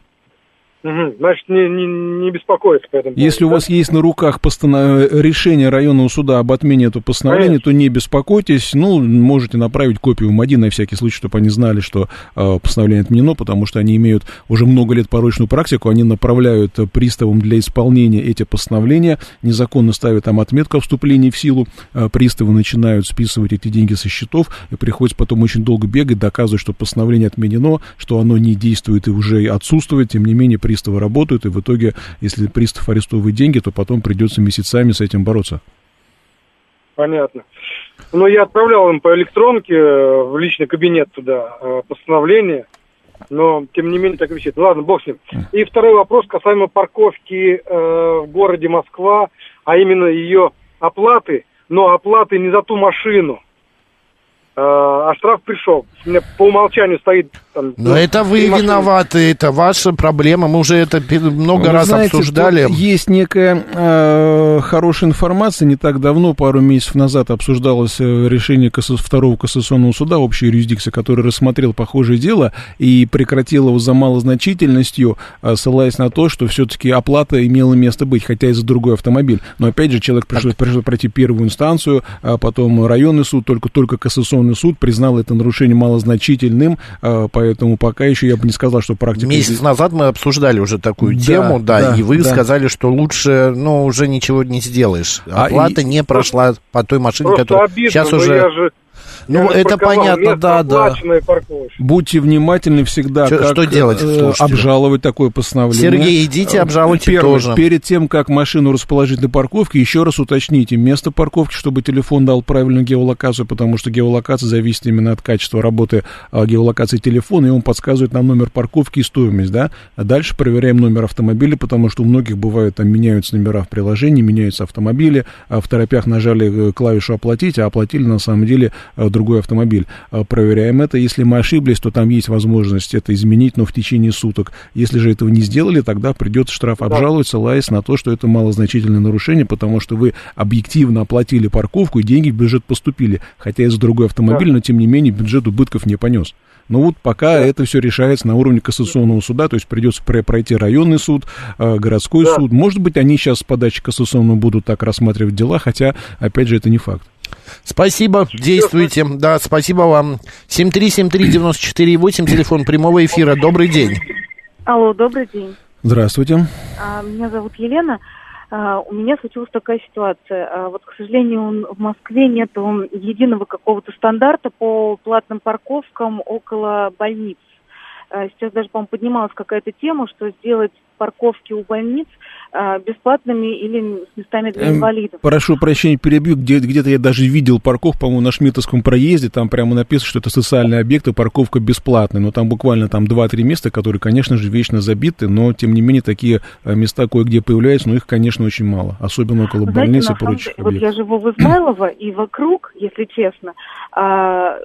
Значит, не, не, не беспокоиться по этому Если у вас есть на руках постанов- решение районного суда об отмене этого постановления, то не беспокойтесь. Ну, можете направить копию МАДИ на всякий случай, чтобы они знали, что э, постановление отменено, потому что они имеют уже много лет порочную практику. Они направляют э, приставам для исполнения эти постановления, незаконно ставят там отметку о вступлении в силу. Э, приставы начинают списывать эти деньги со счетов, и приходится потом очень долго бегать, доказывать, что постановление отменено, что оно не действует и уже отсутствует. Тем не менее, приставы работают, и в итоге, если пристав арестовывает деньги, то потом придется месяцами с этим бороться. Понятно. Но я отправлял им по электронке э, в личный кабинет туда э, постановление, но тем не менее так и висит. Ну, Ладно, бог с ним. И второй вопрос касаемо парковки э, в городе Москва, а именно ее оплаты, но оплаты не за ту машину. Э, а штраф пришел. У меня по умолчанию стоит там... Но ну, это вы машины. виноваты, это ваша проблема. Мы уже это много Вы раз знаете, обсуждали. тут есть некая э, хорошая информация. Не так давно, пару месяцев назад, обсуждалось э, решение второго кассационного суда общей юрисдикции, который рассмотрел похожее дело и прекратил его за малозначительностью, ссылаясь на то, что все-таки оплата имела место быть, хотя и за другой автомобиль. Но опять же, человек пришлось, пришлось пройти первую инстанцию, а потом районный суд, только, только кассационный суд признал это нарушение малозначительным, э, поэтому пока еще я бы не сказал, что практика... Месяц назад мы обсуждали уже такую Да, тему, да, да, и вы да. сказали, что лучше, ну, уже ничего не сделаешь. А Оплата и- не прошла по той машине, Просто которая обидно, сейчас но уже... я же, Ну, я это понятно, место да, да. Будьте внимательны всегда, Чё- как что делать э, слушателю? обжаловать такое постановление. Сергей, идите, Э, обжалуйте Первое, тоже. Перед тем, как машину расположить на парковке, еще раз уточните место парковки, чтобы телефон дал правильную геолокацию, потому что геолокация зависит именно от качества работы а, геолокации телефона, и он подсказывает нам номер парковки и стоимость, да. А дальше проверяем номер автомобиля, потому что у многих бывает, там меняются номера в приложении, меняются автомобили, а в торопях нажали э, клавишу «оплатить», а оплатили на самом деле другой автомобиль. А, Проверяем это. Если мы ошиблись, то там есть возможность это изменить, но в течение суток. Если же этого не сделали, тогда придется штраф обжаловать, ссылаясь на то, что это малозначительное нарушение, потому что вы объективно оплатили парковку, и деньги в бюджет поступили. Хотя за другой автомобиль, но тем не менее бюджет убытков не понес. Но вот пока это все решается на уровне кассационного суда, то есть придется про- пройти районный суд, э, городской суд. Может быть, они сейчас с подачи кассационного будут так рассматривать дела, хотя, опять же, это не факт. Спасибо, действуйте. Да, спасибо вам. 7373948, телефон прямого эфира. Добрый день. Алло, добрый день. Здравствуйте. А, Меня зовут Елена. А, У меня случилась такая ситуация. А, Вот, к сожалению, он- в Москве нет единого какого-то стандарта по платным парковкам около больниц. А, Сейчас даже, по-моему, поднималась какая-то тема, что сделать парковки у больниц бесплатными или с местами для Эм, инвалидов. Прошу прощения, перебью. Где- где-то я даже видел парковку, по-моему, на Шмитовском проезде. Там прямо написано, что это социальный объект, и парковка бесплатная. Но там буквально там 2-3 места, которые, конечно же, вечно забиты. Но, тем не менее, такие э, места кое-где появляются, но их, конечно, очень мало. Особенно около Знаете, больниц и прочих деле, вот я объектов. живу в Измайлово, и вокруг, если честно, а,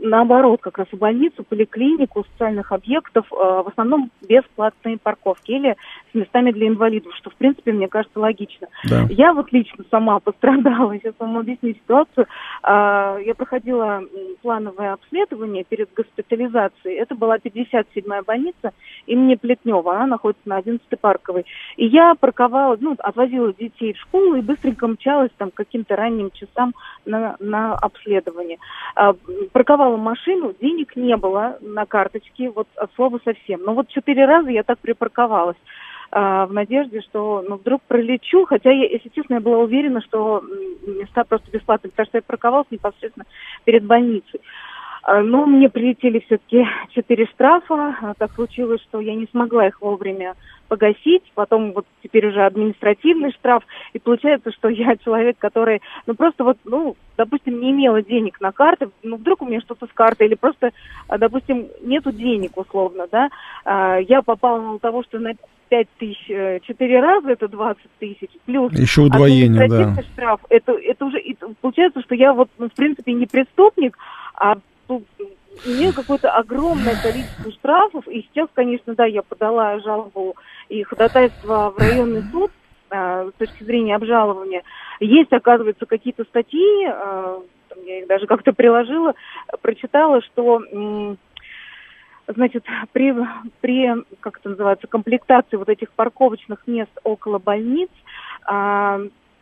наоборот, как раз у больницу, поликлинику, социальных объектов а, в основном бесплатные парковки или с местами для инвалидов, что, в принципе, мне кажется, логично. Да. Я вот лично сама пострадала, сейчас вам объясню ситуацию. А, Я проходила плановое обследование перед госпитализацией. Это была 57-я больница имени Плетнева, она находится на 11-й парковой. И я парковала, ну, отвозила детей в школу и быстренько мчалась там к каким-то ранним часам на, на обследование. А, парковала машину, денег не было на карточке, вот от слова совсем. Но вот четыре раза я так припарковалась в надежде, что ну, вдруг пролечу, хотя, я, если честно, я была уверена, что места просто бесплатные, потому что я парковалась непосредственно перед больницей. А, Но мне прилетели все-таки четыре штрафа. А, Так случилось, что я не смогла их вовремя погасить. Потом вот теперь уже административный штраф. И получается, что я человек, который, ну просто вот, ну, допустим, не имела денег на карты. Ну, вдруг у меня что-то с картой или просто, а, допустим, нету денег условно, да. А, Я попала на того, что 5 тысяч э, четыре раза это 20 тысяч, плюс Еще удвоение, да. штраф, это, это уже, и получается, что я вот, ну, в принципе, не преступник, а имею какое-то огромное количество штрафов, и сейчас, конечно, да, я подала жалобу и ходатайство в районный суд а, с точки зрения обжалования. Есть, оказывается, какие-то статьи, там я их даже как-то приложила, прочитала, что м, значит, при, при, как это называется, комплектации вот этих парковочных мест около больниц, а,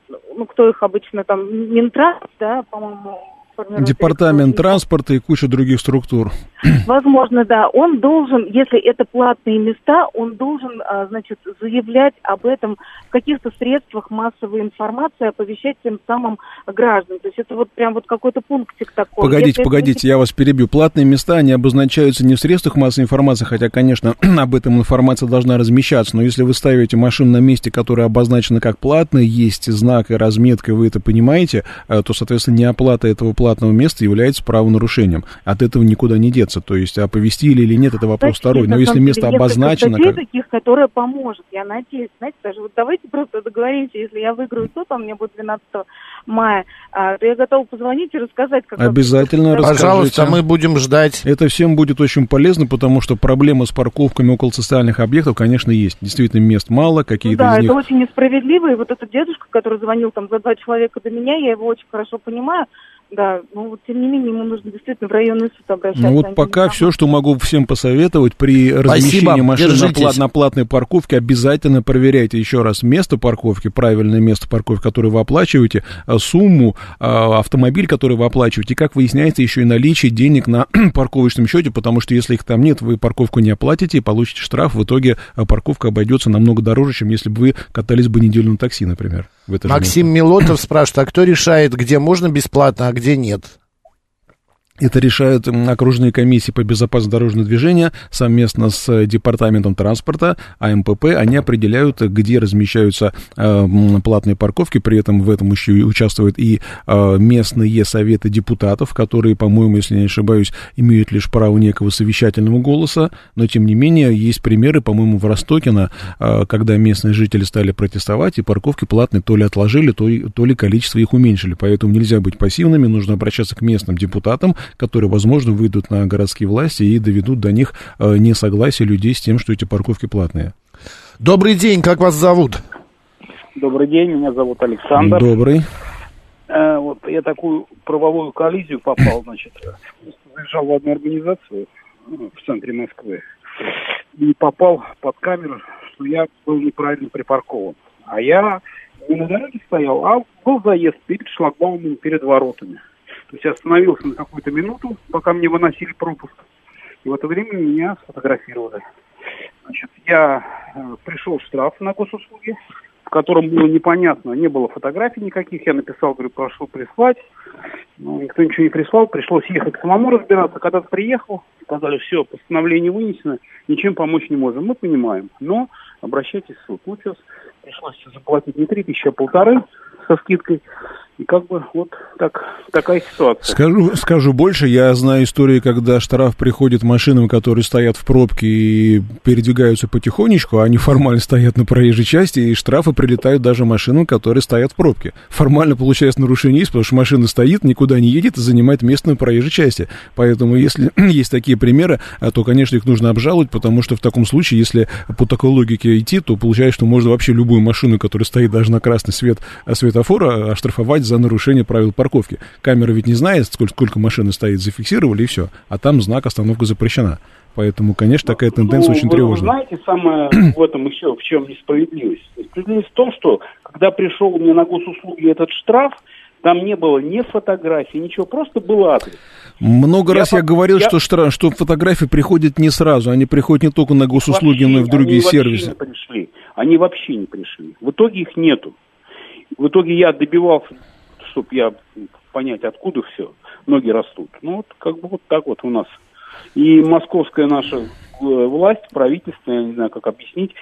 ну, кто их обычно там, Минтранс, да, по-моему, формирует Департамент транспорта и куча других структур. Возможно, да. Он должен, если это платные места, он должен, а, значит, заявлять об этом в каких-то средствах массовой информации, оповещать тем самым граждан. То есть это вот прям вот какой-то пунктик такой. Погодите, Если это погодите, я вас перебью. Платные места, они обозначаются не в средствах массовой информации, хотя, конечно, об этом информация должна размещаться, но если вы ставите машину на месте, которое обозначено как платное, есть знак и разметка, вы это понимаете, э, то, соответственно, неоплата этого платного места является правонарушением. От этого никуда не деться. То есть оповестили или нет, это вопрос Кстати, второй. Но если место обозначено... статей как- таких, которая поможет. Я надеюсь, знаете, даже вот давайте просто договоримся, если я выиграю суд, а мне будет 12 мая, а, то я готова позвонить и рассказать, как Обязательно расскажите. Пожалуйста, мы будем ждать. Это всем будет очень полезно, потому что проблема с парковками около социальных объектов, конечно, есть. Действительно, мест мало, какие-то да, из них... это очень несправедливо. И вот этот дедушка, который звонил там за два человека до меня, я его очень хорошо понимаю. Да, ну вот тем не менее ему нужно действительно в районный суд обращаться. Ну вот Они пока все, что могу всем посоветовать, при размещении машин на, на платной парковке обязательно проверяйте еще раз место парковки, правильное место парковки, которое вы оплачиваете, а, сумму, а, автомобиль, который вы оплачиваете, и как выясняется еще и наличие денег на парковочном счете, потому что если их там нет, вы парковку не оплатите и получите штраф, в итоге а, парковка обойдется намного дороже, чем если бы вы катались бы неделю на такси, например. Максим место. Милотов спрашивает, а кто решает, где можно бесплатно, а где нет? Это решают окружные комиссии по безопасности дорожного движения совместно с э, Департаментом транспорта, АМПП. Они определяют, где размещаются э, платные парковки. При этом в этом еще участвуют и э, местные советы депутатов, которые, по-моему, если не ошибаюсь, имеют лишь право некого совещательного голоса. Но, тем не менее, есть примеры, по-моему, в Ростокино, э, когда местные жители стали протестовать, и парковки платные то ли отложили, то, то ли количество их уменьшили. Поэтому нельзя быть пассивными, нужно обращаться к местным депутатам, которые, возможно, выйдут на городские власти и доведут до них э, несогласие людей с тем, что эти парковки платные. Добрый день, как вас зовут? Добрый день, меня зовут Александр. Добрый. Э, вот я такую правовую коллизию попал, значит, заезжал в одну организацию ну, в центре Москвы и попал под камеру, что я был неправильно припаркован. А я не на дороге стоял, а был заезд перед шлагбаумом, перед воротами. То есть я остановился на какую-то минуту, пока мне выносили пропуск. И в это время меня сфотографировали. Значит, я э, пришел штраф на госуслуги, в котором было непонятно, не было фотографий никаких. Я написал, говорю, прошу прислать. Ну, никто ничего не прислал, пришлось ехать самому разбираться. Когда приехал, сказали, все, постановление вынесено, ничем помочь не можем. Мы понимаем, но обращайтесь в суд. Ну, сейчас пришлось заплатить не три тысячи, а полторы со скидкой. И как бы вот так, такая ситуация. Скажу, скажу больше, я знаю истории, когда штраф приходит машинам, которые стоят в пробке и передвигаются потихонечку, а они формально стоят на проезжей части, и штрафы прилетают даже машинам, которые стоят в пробке. Формально получается нарушение есть, потому что машина стоит, никуда не едет и занимает место на проезжей части. Поэтому если есть такие примеры, а, то, конечно, их нужно обжаловать, потому что в таком случае, если по такой логике идти, то получается, что можно вообще любую машину, которая стоит даже на красный свет а, светофора, оштрафовать за нарушение правил парковки. Камера ведь не знает, сколько, сколько машины стоит, зафиксировали и все. А там знак «Остановка запрещена». Поэтому, конечно, такая тенденция Ну, очень вы тревожная. знаете, самое в этом еще, в чем несправедливость? Справедливость в том, что когда пришел мне на госуслуги этот штраф, там не было ни фотографий, ничего, просто был адрес. Много Я раз я по- говорил, я- что, штра- что фотографии приходят не сразу, они приходят не только на госуслуги, но и в другие они сервисы. Вообще не пришли. Они вообще не пришли. В итоге их нету. В итоге я добивался, чтобы я понять, откуда все. Ноги растут. Ну вот как бы вот так вот у нас. И московская наша власть, правительство, я не знаю, как объяснить,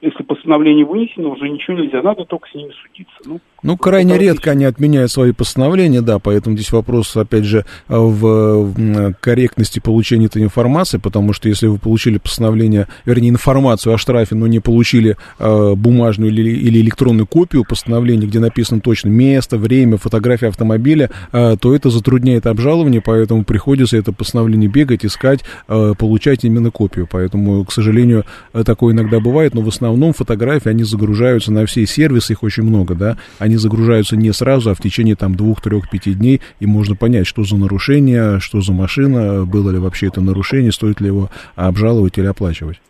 если постановление вынесено, уже ничего нельзя, надо только с ними судиться. Ну, Ну, крайне редко они отменяют свои постановления, да, поэтому здесь вопрос, опять же, в, в, корректности получения этой информации, потому что если вы получили постановление, вернее, информацию о штрафе, но не получили э, бумажную или, или электронную копию постановления, где написано точно место, время, фотография автомобиля, э, то это затрудняет обжалование, поэтому приходится это постановление бегать, искать, э, получать именно копию. Поэтому, к сожалению, такое иногда бывает, но в основном фотографии, они загружаются на все сервисы, их очень много, да, они загружаются не сразу, а в течение там двух, трех, пяти дней, и можно понять, что за нарушение, что за машина, было ли вообще это нарушение, стоит ли его обжаловать или оплачивать.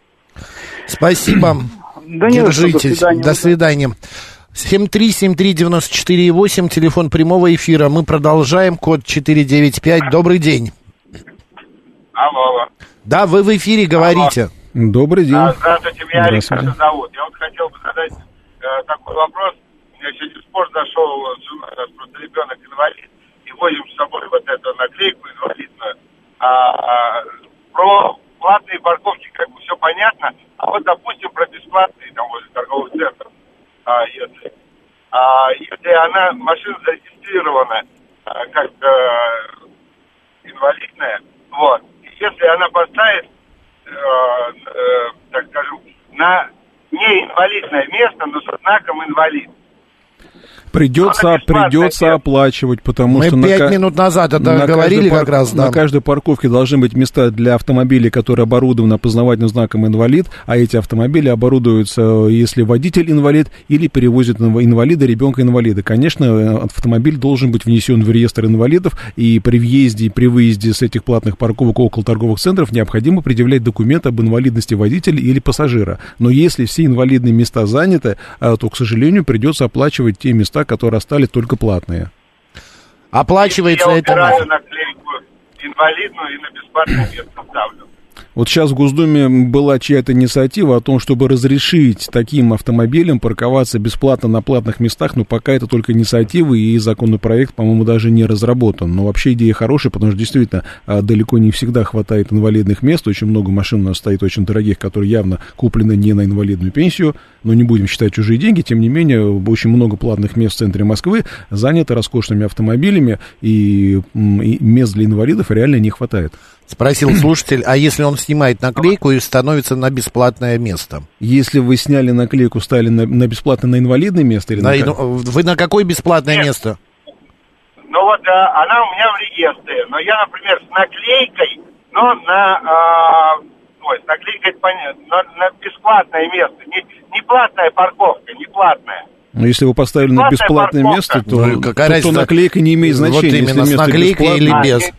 Спасибо. Да что, до Держитесь. свидания. До свидания. 7373948, телефон прямого эфира. Мы продолжаем. Код 495. Добрый день. Алло, алло. Да, вы в эфире говорите. Добрый день. А, здравствуйте, меня Александр Здравствуйте. зовут. Я вот хотел бы задать э, такой вопрос. У меня сегодня в спор зашел, нас просто ребенок инвалид, и возим с собой вот эту наклейку инвалидную. А, а, про платные парковки как бы все понятно, а вот, допустим, про бесплатные, там, возле торговых центров, а, если, а, если она, машина зарегистрирована а, как э, инвалидная, вот, и если она поставит э, э, так скажем, на неинвалидное место, но со знаком инвалид. Придется, придется оплачивать, потому Мы что... на пять ка- минут назад это на говорили пар- как раз, да. На каждой парковке должны быть места для автомобилей, которые оборудованы опознавательным знаком «инвалид», а эти автомобили оборудуются, э, если водитель инвалид или перевозит инва- инвалида, ребенка-инвалида. Конечно, э, автомобиль должен быть внесен в реестр инвалидов, и при въезде и при выезде с этих платных парковок около торговых центров необходимо предъявлять документ об инвалидности водителя или пассажира. Но если все инвалидные места заняты, э, то, к сожалению, придется оплачивать те места, которые остались только платные. Оплачивается я это... убираю наклейку инвалидную и на бесплатное место ставлю. Вот сейчас в Госдуме была чья-то инициатива о том, чтобы разрешить таким автомобилям парковаться бесплатно на платных местах, но пока это только инициатива, и законопроект, по-моему, даже не разработан. Но вообще идея хорошая, потому что действительно а, далеко не всегда хватает инвалидных мест, очень много машин у нас стоит очень дорогих, которые явно куплены не на инвалидную пенсию, но не будем считать чужие деньги, тем не менее, очень много платных мест в центре Москвы заняты роскошными автомобилями, и, и мест для инвалидов реально не хватает. Спросил слушатель, а если он снимает наклейку и становится на бесплатное место? Если вы сняли наклейку, стали на, на бесплатно на инвалидное место или На на? Вы на какое бесплатное место? Ну вот э, она у меня в реестре, но я, например, с наклейкой, но на, а, ой, с наклейкой, понятно, на, на бесплатное место, не, не платная парковка, не платная. Но если вы поставили на Платная бесплатное парковка. место, то, Ну, какая то- то наклейка не имеет Вот значения. именно, если с место наклейкой или бесплатное. без.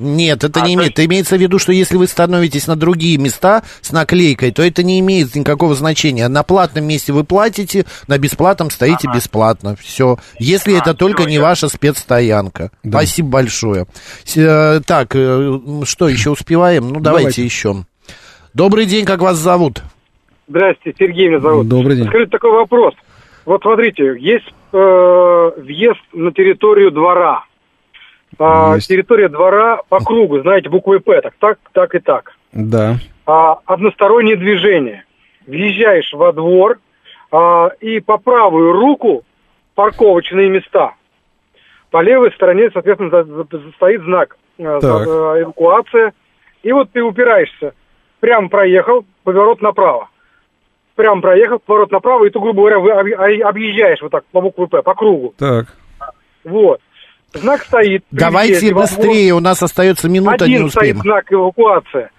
Нет, это не имеет. Имеется в виду, что если вы становитесь на другие места с наклейкой, то это не имеет никакого значения. На платном месте вы платите, на бесплатном стоите бесплатно. Все. Если это только не ваша спецстоянка. Спасибо большое. Э, Так, э, что, еще успеваем? Ну, давайте, Давайте. еще. Добрый день, как вас зовут? Здрасте, Сергей меня зовут. Добрый день. Скажите такой вопрос. Вот смотрите, есть э, въезд на территорию двора. А, Есть. территория двора по кругу, знаете, буквой П, так, так, так и так. Да. А, одностороннее движение. Въезжаешь во двор, а, и по правую руку парковочные места. По левой стороне, соответственно, за- за- стоит знак э, за- Так. э, эвакуация. И вот ты упираешься. Прям проехал, поворот направо. Прям проехал, поворот направо, и ты, грубо говоря, вы об- объезжаешь вот так по букве П, по кругу. Так. Вот. Знак стоит. Давайте быстрее, у нас остается минута, не Один успеем. стоит знак эвакуация.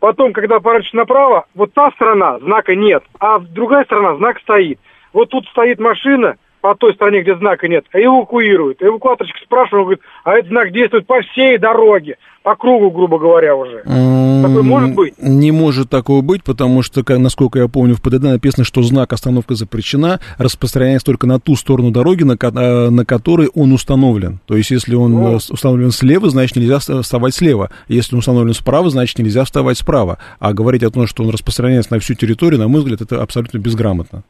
Потом, когда поворачиваешь направо, вот та сторона, знака нет, а другая сторона, знак стоит. Вот тут стоит машина по той стороне, где знака нет, эвакуирует. Эвакуаторщик спрашивает, он говорит, а этот знак действует по всей дороге, по кругу, грубо говоря, уже. Такое может быть? Не может такого быть, потому что, насколько я помню, в ПДД написано, что знак «Остановка запрещена» распространяется только на ту сторону дороги, на, э, на которой он установлен. То есть, если он Ну. э, установлен слева, значит, нельзя вста- вставать слева. Если он установлен справа, значит, нельзя вставать справа. А говорить о том, что он распространяется на всю территорию, на мой взгляд, это абсолютно безграмотно.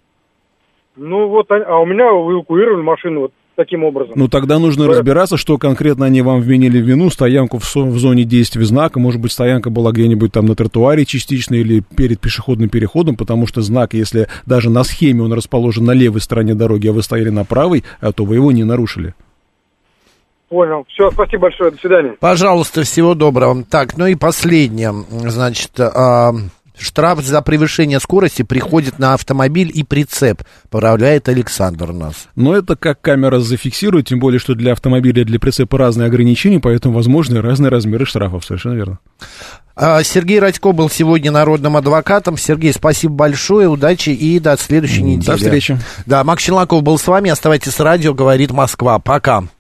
Ну вот, а у меня эвакуировали машину вот таким образом. Ну, тогда нужно разбираться, что конкретно они вам вменили в вину, стоянку в, со- в зоне действия знака, может быть, стоянка была где-нибудь там на тротуаре частично или перед пешеходным переходом, потому что знак, если даже на схеме он расположен на левой стороне дороги, а вы стояли на правой, а, то вы его не нарушили. Понял. Все, спасибо большое, до свидания. Пожалуйста, всего доброго. Так, ну и последнее. Значит, а, штраф за превышение скорости приходит на автомобиль и прицеп. Поправляет Александр нас. Но это как камера зафиксирует, тем более, что для автомобиля и для прицепа разные ограничения, поэтому возможны разные размеры штрафов, совершенно верно. А, Сергей Радько был сегодня народным адвокатом. Сергей, спасибо большое, удачи и до следующей недели. До встречи. Да, Макс Челноков был с вами. Оставайтесь с радио, говорит Москва. Пока.